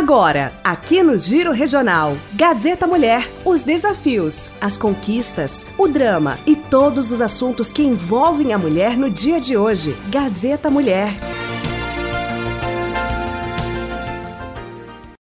Agora, aqui no Giro Regional, Gazeta Mulher, os desafios, as conquistas, o drama e todos os assuntos que envolvem a mulher no dia de hoje. Gazeta Mulher.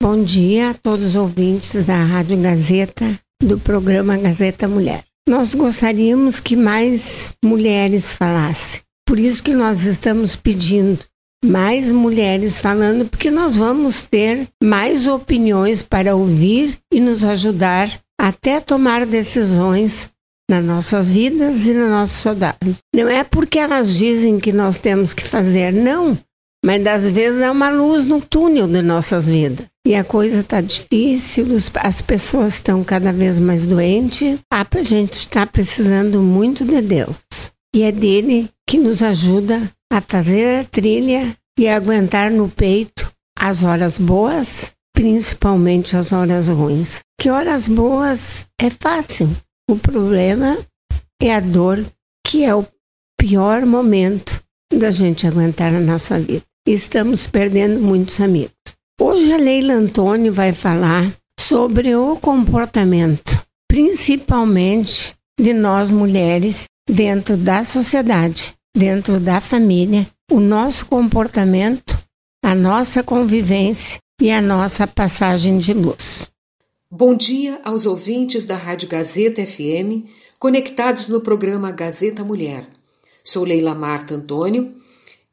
Bom dia a todos os ouvintes da Rádio Gazeta, do programa Gazeta Mulher. Nós gostaríamos que mais mulheres falassem. Por isso que nós estamos pedindo mais mulheres falando, porque nós vamos ter mais opiniões para ouvir e nos ajudar até tomar decisões nas nossas vidas e na nossa sociedade. Não é porque elas dizem que nós temos que fazer, não, mas às vezes é uma luz no túnel de nossas vidas. E a coisa está difícil, as pessoas estão cada vez mais doentes. A gente está precisando muito de Deus. E é dele que nos ajuda a fazer a trilha e aguentar no peito as horas boas, principalmente as horas ruins. Que horas boas é fácil. O problema é a dor, que é o pior momento da gente aguentar na nossa vida. Estamos perdendo muitos amigos. Hoje a Leila Antônio vai falar sobre o comportamento, principalmente de nós mulheres dentro da sociedade dentro da família, o nosso comportamento, a nossa convivência e a nossa passagem de luz. Bom dia aos ouvintes da Rádio Gazeta FM, conectados no programa Gazeta Mulher. Sou Leila Marta Antônio,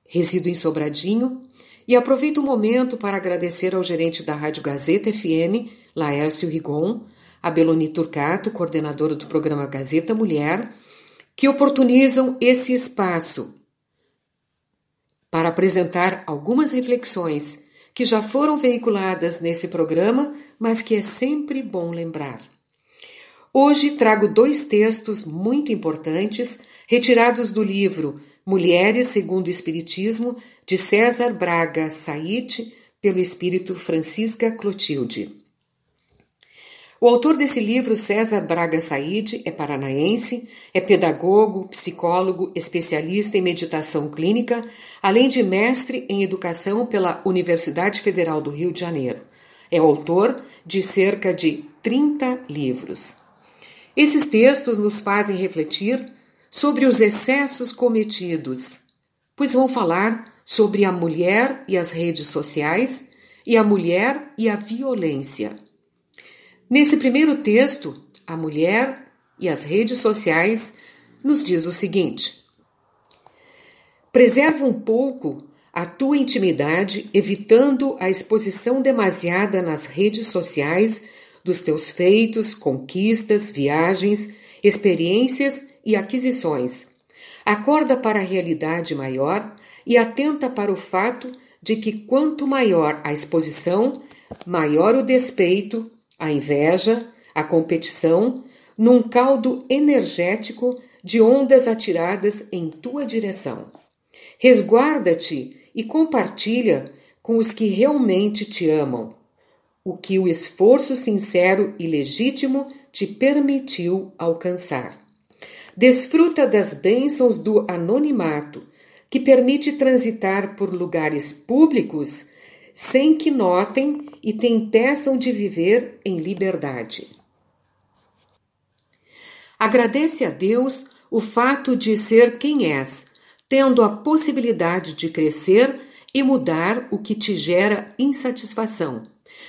resido em Sobradinho e aproveito o momento para agradecer ao gerente da Rádio Gazeta FM, Laércio Rigon, a Beloni Turcato, coordenadora do programa Gazeta Mulher, que oportunizam esse espaço apresentar algumas reflexões que já foram veiculadas nesse programa, mas que é sempre bom lembrar. Hoje trago dois textos muito importantes retirados do livro Mulheres segundo o Espiritismo, de César Braga Said, pelo espírito Francisca Clotilde. O autor desse livro, César Braga Said, é paranaense, é pedagogo, psicólogo, especialista em meditação clínica, além de mestre em educação pela Universidade Federal do Rio de Janeiro. É autor de cerca de 30 livros. Esses textos nos fazem refletir sobre os excessos cometidos, pois vão falar sobre a mulher e as redes sociais e a mulher e a violência. Nesse primeiro texto, a mulher e as redes sociais nos diz o seguinte: Preserva um pouco a tua intimidade, evitando a exposição demasiada nas redes sociais dos teus feitos, conquistas, viagens, experiências e aquisições. Acorda para a realidade maior e atenta para o fato de que quanto maior a exposição, maior o despeito a inveja, a competição, num caldo energético de ondas atiradas em tua direção. Resguarda-te e compartilha com os que realmente te amam, o que o esforço sincero e legítimo te permitiu alcançar. Desfruta das bênçãos do anonimato, que permite transitar por lugares públicos sem que notem e te impeçam de viver em liberdade. Agradece a Deus o fato de ser quem és, tendo a possibilidade de crescer e mudar o que te gera insatisfação.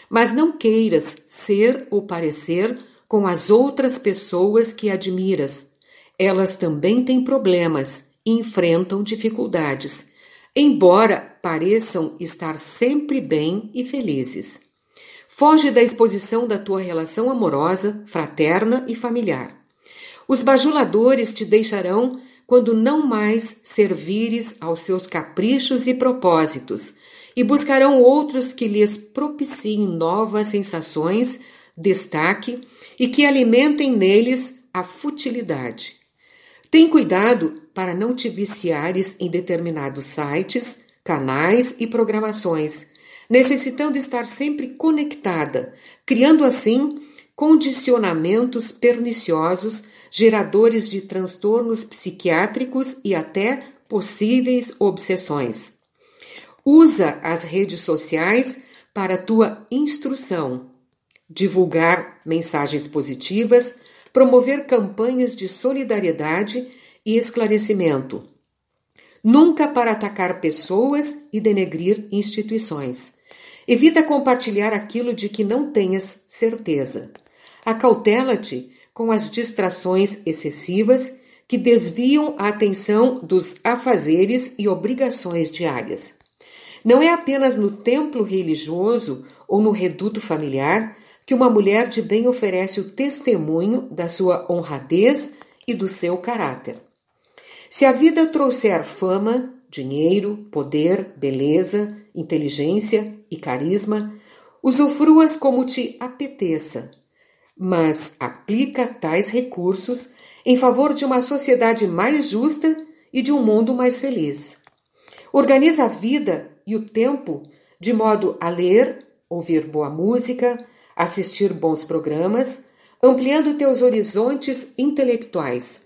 Mas não queiras ser ou parecer com as outras pessoas que admiras. Elas também têm problemas e enfrentam dificuldades embora pareçam estar sempre bem e felizes. Foge da exposição da tua relação amorosa, fraterna e familiar. Os bajuladores te deixarão quando não mais servires aos seus caprichos e propósitos, e buscarão outros que lhes propiciem novas sensações, destaque e que alimentem neles a futilidade. Tem cuidado para não te viciares em determinados sites, canais e programações, necessitando estar sempre conectada, criando assim condicionamentos perniciosos, geradores de transtornos psiquiátricos e até possíveis obsessões. Usa as redes sociais para tua instrução, divulgar mensagens positivas, promover campanhas de solidariedade e esclarecimento. Nunca para atacar pessoas e denegrir instituições. Evita compartilhar aquilo de que não tenhas certeza. Acautela-te com as distrações excessivas que desviam a atenção dos afazeres e obrigações diárias. Não é apenas no templo religioso ou no reduto familiar que uma mulher de bem oferece o testemunho da sua honradez e do seu caráter. Se a vida trouxer fama, dinheiro, poder, beleza, inteligência e carisma, usufruas como te apeteça, mas aplica tais recursos em favor de uma sociedade mais justa e de um mundo mais feliz. Organiza a vida e o tempo de modo a ler, ouvir boa música, assistir bons programas, ampliando teus horizontes intelectuais.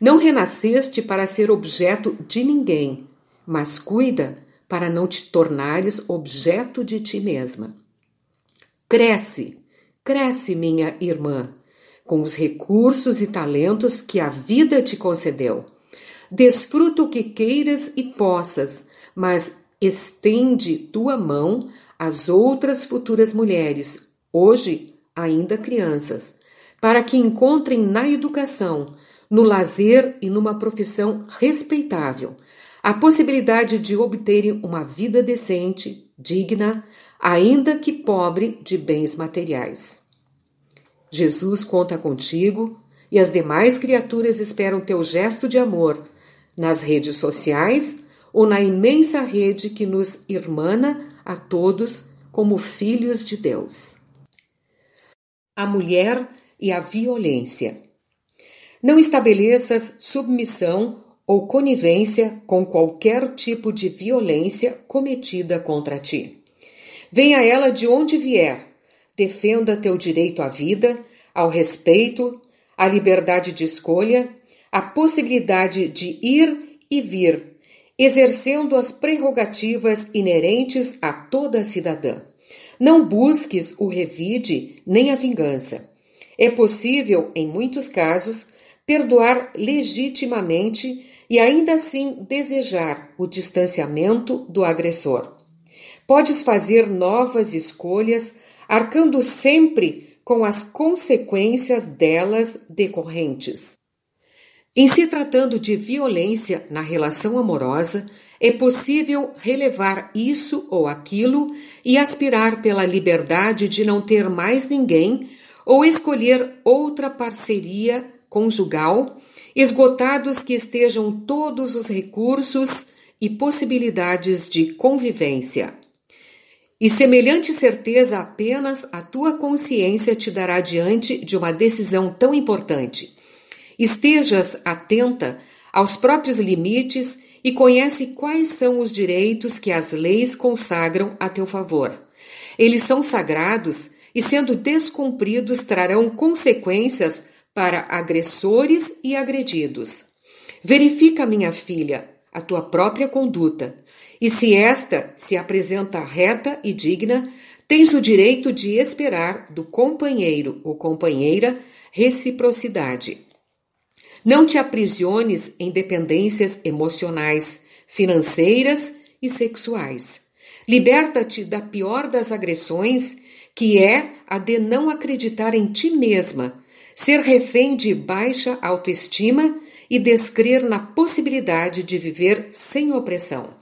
Não renasceste para ser objeto de ninguém, mas cuida para não te tornares objeto de ti mesma. Cresce, cresce, minha irmã, com os recursos e talentos que a vida te concedeu. Desfruta o que queiras e possas, mas estende tua mão às outras futuras mulheres, hoje ainda crianças, para que encontrem na educação no lazer e numa profissão respeitável, a possibilidade de obterem uma vida decente, digna, ainda que pobre de bens materiais. Jesus conta contigo e as demais criaturas esperam teu gesto de amor nas redes sociais ou na imensa rede que nos irmana a todos como filhos de Deus. A mulher e a violência. Não estabeleças submissão ou conivência com qualquer tipo de violência cometida contra ti. Venha ela de onde vier, defenda teu direito à vida, ao respeito, à liberdade de escolha, à possibilidade de ir e vir, exercendo as prerrogativas inerentes a toda cidadã. Não busques o revide nem a vingança. É possível, em muitos casos, perdoar legitimamente e ainda assim desejar o distanciamento do agressor. Podes fazer novas escolhas, arcando sempre com as consequências delas decorrentes. Em se tratando de violência na relação amorosa, é possível relevar isso ou aquilo e aspirar pela liberdade de não ter mais ninguém ou escolher outra parceria conjugal, esgotados que estejam todos os recursos e possibilidades de convivência. E semelhante certeza apenas a tua consciência te dará diante de uma decisão tão importante. Estejas atenta aos próprios limites e conhece quais são os direitos que as leis consagram a teu favor. Eles são sagrados e, sendo descumpridos, trarão consequências para agressores e agredidos. Verifica, minha filha, a tua própria conduta, e se esta se apresenta reta e digna, tens o direito de esperar do companheiro ou companheira reciprocidade. Não te aprisiones em dependências emocionais, financeiras e sexuais. Liberta-te da pior das agressões, que é a de não acreditar em ti mesma ser refém de baixa autoestima e descrer na possibilidade de viver sem opressão.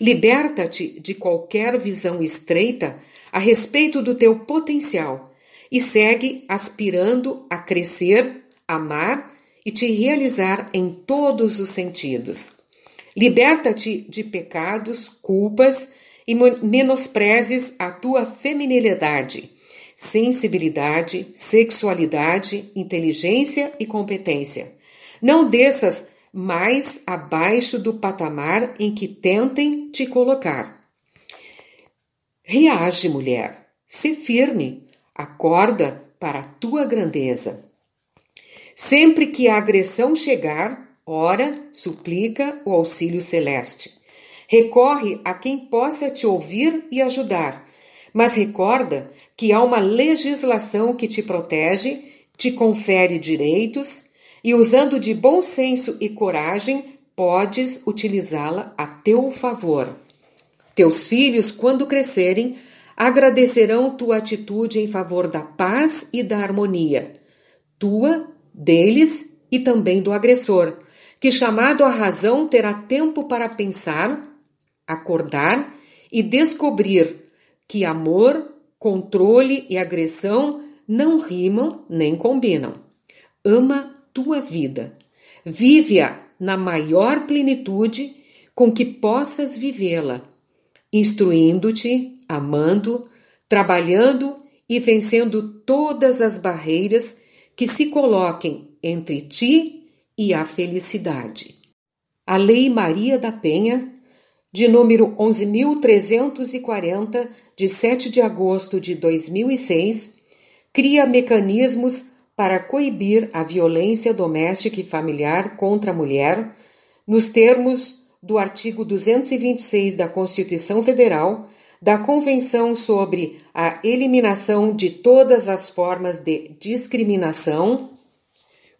Liberta-te de qualquer visão estreita a respeito do teu potencial e segue aspirando a crescer, amar e te realizar em todos os sentidos. Liberta-te de pecados, culpas e menosprezes a tua feminilidade sensibilidade, sexualidade, inteligência e competência. Não desças mais abaixo do patamar em que tentem te colocar. Reage, mulher. Se firme. Acorda para a tua grandeza. Sempre que a agressão chegar, ora, suplica o auxílio celeste. Recorre a quem possa te ouvir e ajudar Mas recorda que há uma legislação que te protege, te confere direitos e, usando de bom senso e coragem, podes utilizá-la a teu favor. Teus filhos, quando crescerem, agradecerão tua atitude em favor da paz e da harmonia, tua, deles e também do agressor, que, chamado à razão, terá tempo para pensar, acordar e descobrir que amor, controle e agressão não rimam nem combinam. Ama tua vida. Vive-a na maior plenitude com que possas vivê-la, instruindo-te, amando, trabalhando e vencendo todas as barreiras que se coloquem entre ti e a felicidade. A Lei Maria da Penha, de número 11.340, de 7 de agosto de 2006, cria mecanismos para coibir a violência doméstica e familiar contra a mulher, nos termos do artigo 226 da Constituição Federal, da Convenção sobre a Eliminação de Todas as Formas de Discriminação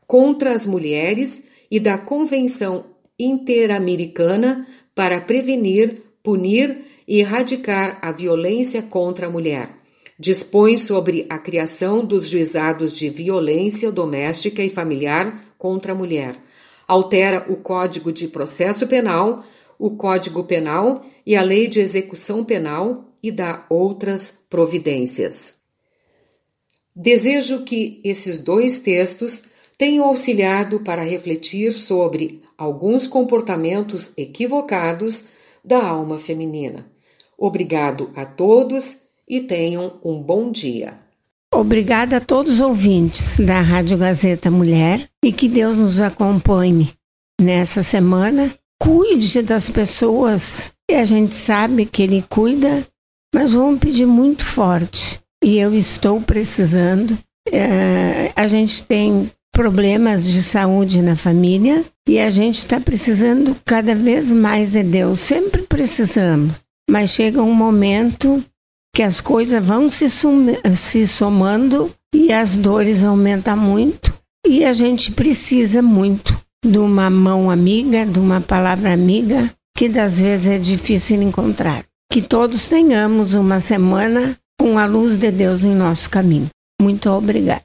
contra as Mulheres e da Convenção Interamericana para prevenir, punir e erradicar a violência contra a mulher. Dispõe sobre a criação dos juizados de violência doméstica e familiar contra a mulher, altera o Código de Processo Penal, o Código Penal e a Lei de Execução Penal e dá outras providências. Desejo que esses dois textos tenham auxiliado para refletir sobre alguns comportamentos equivocados da alma feminina. Obrigado a todos e tenham um bom dia. Obrigada a todos os ouvintes da Rádio Gazeta Mulher e que Deus nos acompanhe nessa semana. Cuide das pessoas e a gente sabe que Ele cuida, mas vamos pedir muito forte. E eu estou precisando. É, a gente tem problemas de saúde na família e a gente está precisando cada vez mais de Deus. Sempre precisamos, mas chega um momento que as coisas vão se, se somando e as dores aumentam muito e a gente precisa muito de uma mão amiga, de uma palavra amiga, que das vezes é difícil encontrar. Que todos tenhamos uma semana com a luz de Deus em nosso caminho. Muito obrigada.